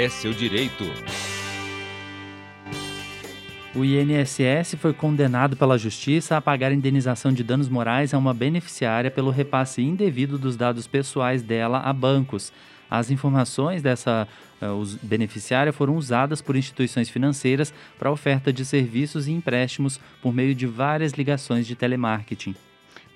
é seu direito. O INSS foi condenado pela Justiça a pagar indenização de danos morais a uma beneficiária pelo repasse indevido dos dados pessoais dela a bancos. As informações dessa uh, beneficiária foram usadas por instituições financeiras para oferta de serviços e empréstimos por meio de várias ligações de telemarketing.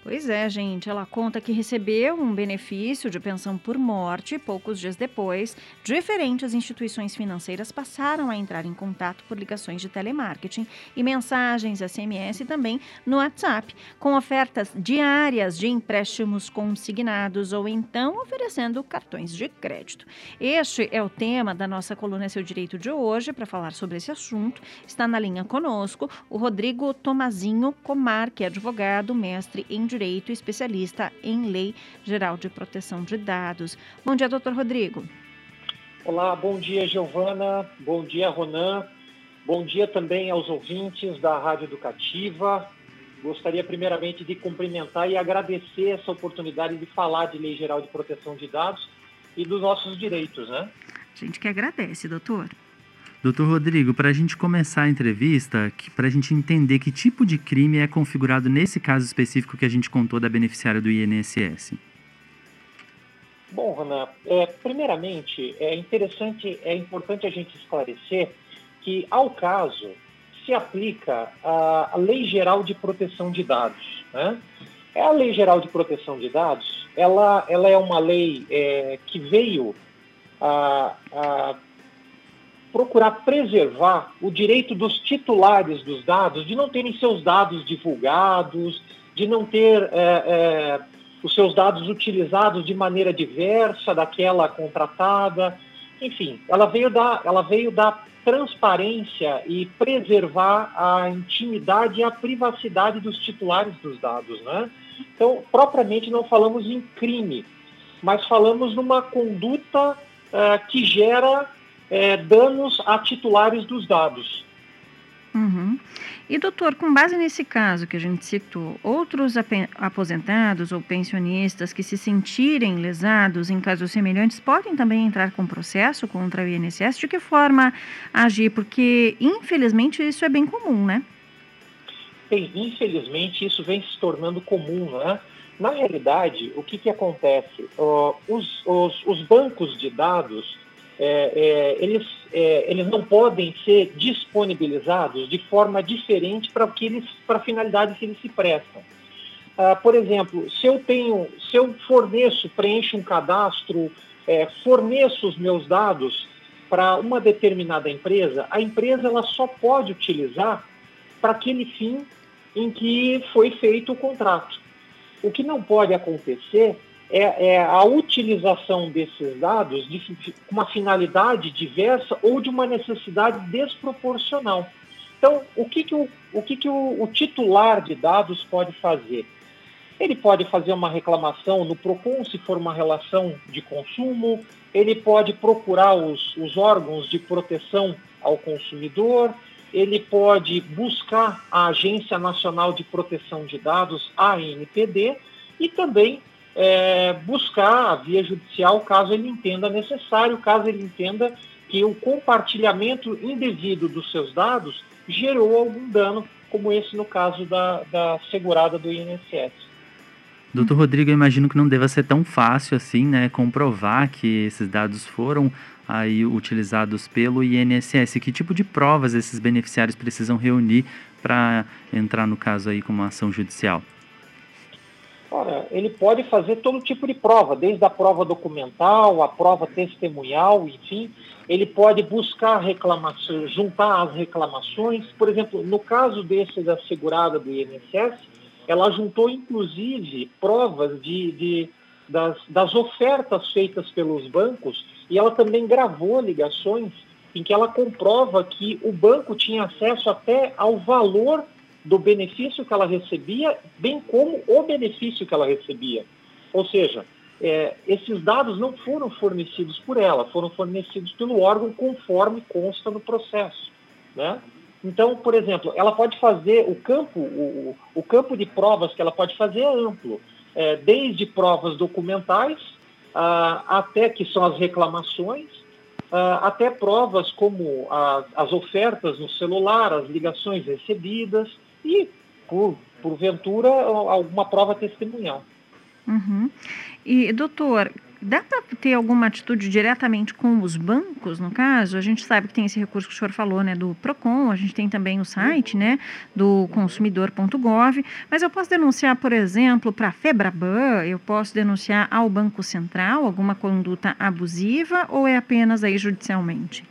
Pois é, gente. Ela conta que recebeu um benefício de pensão por morte. Poucos dias depois, diferentes instituições financeiras passaram a entrar em contato por ligações de telemarketing e mensagens SMS e também no WhatsApp, com ofertas diárias de empréstimos consignados ou então oferecendo cartões de crédito. Este é o tema da nossa coluna Seu Direito de hoje. Para falar sobre esse assunto, está na linha conosco o Rodrigo Tomazinho Comar, que é advogado, mestre em Direito, especialista em Lei Geral de Proteção de Dados. Bom dia, doutor Rodrigo. Olá, bom dia, Giovana. Bom dia, Ronan. Bom dia também aos ouvintes da Rádio Educativa. Gostaria primeiramente de cumprimentar e agradecer essa oportunidade de falar de Lei Geral de Proteção de Dados e dos nossos direitos, né? A gente que agradece, doutor. Doutor Rodrigo, para a gente começar a entrevista, para a gente entender que tipo de crime é configurado nesse caso específico que a gente contou da beneficiária do INSS. Bom, Rona, é, primeiramente é interessante, é importante a gente esclarecer que ao caso se aplica a, a Lei Geral de Proteção de Dados. Né? É a Lei Geral de Proteção de Dados, ela, ela é uma lei é, que veio a, a procurar preservar o direito dos titulares dos dados de não terem seus dados divulgados, de não ter é, é, os seus dados utilizados de maneira diversa daquela contratada. Enfim, ela veio dar, ela veio dar transparência e preservar a intimidade e a privacidade dos titulares dos dados, né? Então, propriamente não falamos em crime, mas falamos numa conduta uh, que gera é, danos a titulares dos dados. Uhum. E, doutor, com base nesse caso que a gente citou, outros aposentados ou pensionistas que se sentirem lesados em casos semelhantes podem também entrar com processo contra o INSS? De que forma agir? Porque, infelizmente, isso é bem comum, né? Bem, infelizmente, isso vem se tornando comum, né? Na realidade, o que, que acontece? Uh, os, os, os bancos de dados é, é, eles, é, eles não podem ser disponibilizados de forma diferente para que eles para a finalidade que eles se prestam. Ah, por exemplo, se eu tenho, se eu forneço, preencho um cadastro, é, forneço os meus dados para uma determinada empresa, a empresa ela só pode utilizar para aquele fim em que foi feito o contrato. O que não pode acontecer é, é a utilização desses dados de uma finalidade diversa ou de uma necessidade desproporcional. Então, o que, que, o, o, que, que o, o titular de dados pode fazer? Ele pode fazer uma reclamação no PROCON, se for uma relação de consumo, ele pode procurar os, os órgãos de proteção ao consumidor, ele pode buscar a Agência Nacional de Proteção de Dados, ANPD, e também é, buscar a via judicial caso ele entenda necessário, caso ele entenda que o compartilhamento indevido dos seus dados gerou algum dano, como esse no caso da, da segurada do INSS. Doutor Rodrigo, eu imagino que não deva ser tão fácil assim, né, comprovar que esses dados foram aí utilizados pelo INSS. Que tipo de provas esses beneficiários precisam reunir para entrar no caso aí com uma ação judicial? Ora, ele pode fazer todo tipo de prova, desde a prova documental, a prova testemunhal, enfim. Ele pode buscar reclamações, juntar as reclamações. Por exemplo, no caso desse da segurada do INSS, ela juntou inclusive provas de, de das, das ofertas feitas pelos bancos e ela também gravou ligações em que ela comprova que o banco tinha acesso até ao valor do benefício que ela recebia, bem como o benefício que ela recebia. Ou seja, é, esses dados não foram fornecidos por ela, foram fornecidos pelo órgão conforme consta no processo. Né? Então, por exemplo, ela pode fazer o campo, o, o campo de provas que ela pode fazer é amplo, é, desde provas documentais a, até que são as reclamações, até provas como as ofertas no celular, as ligações recebidas e, por, porventura, alguma prova testemunhal. Uhum. E, doutor, Dá para ter alguma atitude diretamente com os bancos, no caso? A gente sabe que tem esse recurso que o senhor falou, né, do PROCON, a gente tem também o site, né, do consumidor.gov, mas eu posso denunciar, por exemplo, para a FEBRABAN, eu posso denunciar ao Banco Central alguma conduta abusiva ou é apenas aí judicialmente?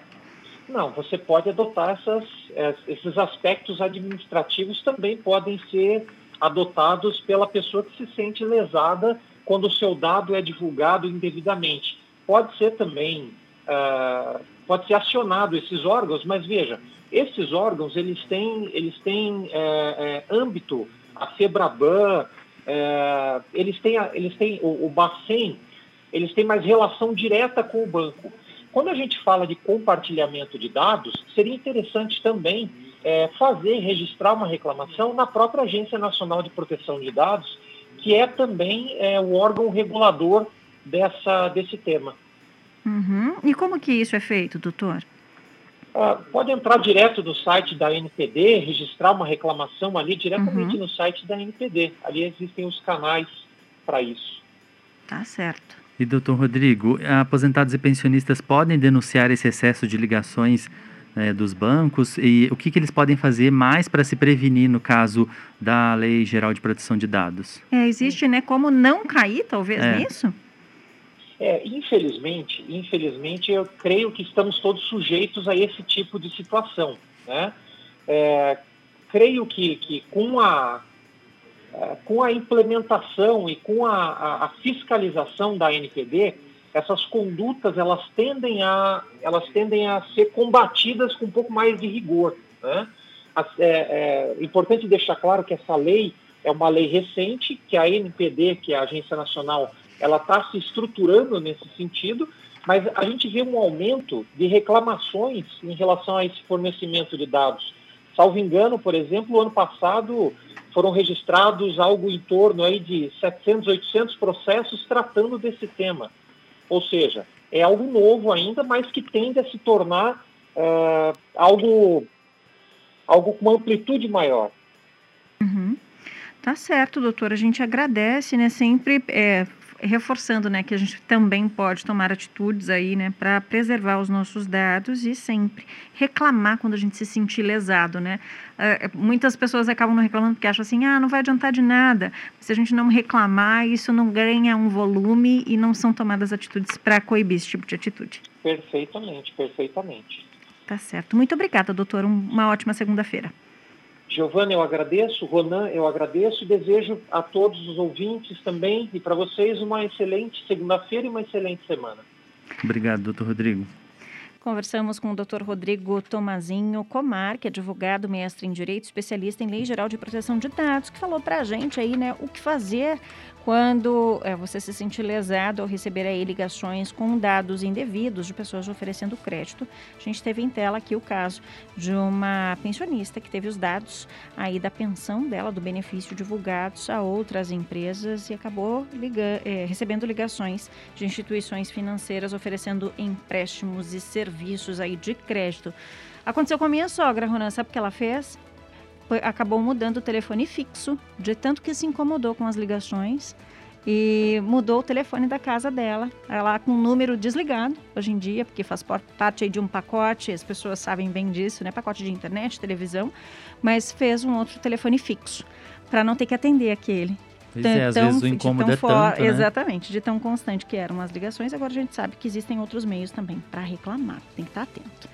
Não, você pode adotar essas, é, esses aspectos administrativos também podem ser adotados pela pessoa que se sente lesada quando o seu dado é divulgado indevidamente. Pode ser também, uh, pode ser acionado esses órgãos, mas veja, esses órgãos eles têm, eles têm é, é, âmbito, a FEBRABAN, é, eles têm, eles têm o, o Bacen, eles têm mais relação direta com o banco. Quando a gente fala de compartilhamento de dados, seria interessante também é, fazer, registrar uma reclamação na própria Agência Nacional de Proteção de Dados, que é também é, o órgão regulador dessa, desse tema. Uhum. E como que isso é feito, doutor? Ah, pode entrar direto no site da NPD, registrar uma reclamação ali diretamente uhum. no site da NPD. Ali existem os canais para isso. Tá certo. E, doutor Rodrigo, aposentados e pensionistas podem denunciar esse excesso de ligações né, dos bancos e o que, que eles podem fazer mais para se prevenir no caso da Lei Geral de Proteção de Dados? É, existe, né, como não cair, talvez, é. nisso? É, infelizmente, infelizmente, eu creio que estamos todos sujeitos a esse tipo de situação, né? É, creio que, que com a com a implementação e com a, a, a fiscalização da NPD, essas condutas elas tendem a elas tendem a ser combatidas com um pouco mais de rigor. Né? É, é importante deixar claro que essa lei é uma lei recente, que a NPD, que é a Agência Nacional, ela está se estruturando nesse sentido, mas a gente vê um aumento de reclamações em relação a esse fornecimento de dados. Salvo engano, por exemplo, o ano passado foram registrados algo em torno aí de 700, 800 processos tratando desse tema. Ou seja, é algo novo ainda, mas que tende a se tornar uh, algo, algo com uma amplitude maior. Uhum. Tá certo, doutor. A gente agradece, né? Sempre é, reforçando, né, que a gente também pode tomar atitudes aí, né, para preservar os nossos dados e sempre reclamar quando a gente se sentir lesado, né? Uh, muitas pessoas acabam não reclamando porque acham assim, ah, não vai adiantar de nada. Se a gente não reclamar, isso não ganha um volume e não são tomadas atitudes para coibir esse tipo de atitude. Perfeitamente, perfeitamente. Tá certo. Muito obrigada, doutor. Uma ótima segunda-feira. Giovana, eu agradeço, Ronan, eu agradeço e desejo a todos os ouvintes também e para vocês uma excelente segunda-feira e uma excelente semana. Obrigado, doutor Rodrigo. Conversamos com o Dr. Rodrigo Tomazinho Comar, que é advogado, mestre em Direito, especialista em Lei Geral de Proteção de Dados, que falou para a gente aí, né, o que fazer quando é, você se sentir lesado ao receber aí ligações com dados indevidos de pessoas oferecendo crédito. A gente teve em tela aqui o caso de uma pensionista que teve os dados aí da pensão dela, do benefício divulgados a outras empresas e acabou liga é, recebendo ligações de instituições financeiras oferecendo empréstimos e serviços aí de crédito. Aconteceu com a minha sogra, Ronan, sabe o que ela fez? Acabou mudando o telefone fixo, de tanto que se incomodou com as ligações e mudou o telefone da casa dela, ela com o número desligado hoje em dia, porque faz parte de um pacote, as pessoas sabem bem disso, né? Pacote de internet, televisão, mas fez um outro telefone fixo para não ter que atender aquele. Pois é, às vezes o incômodo é tanto, né? Exatamente, de tão constante que eram as ligações, agora a gente sabe que existem outros meios também para reclamar, tem que estar atento.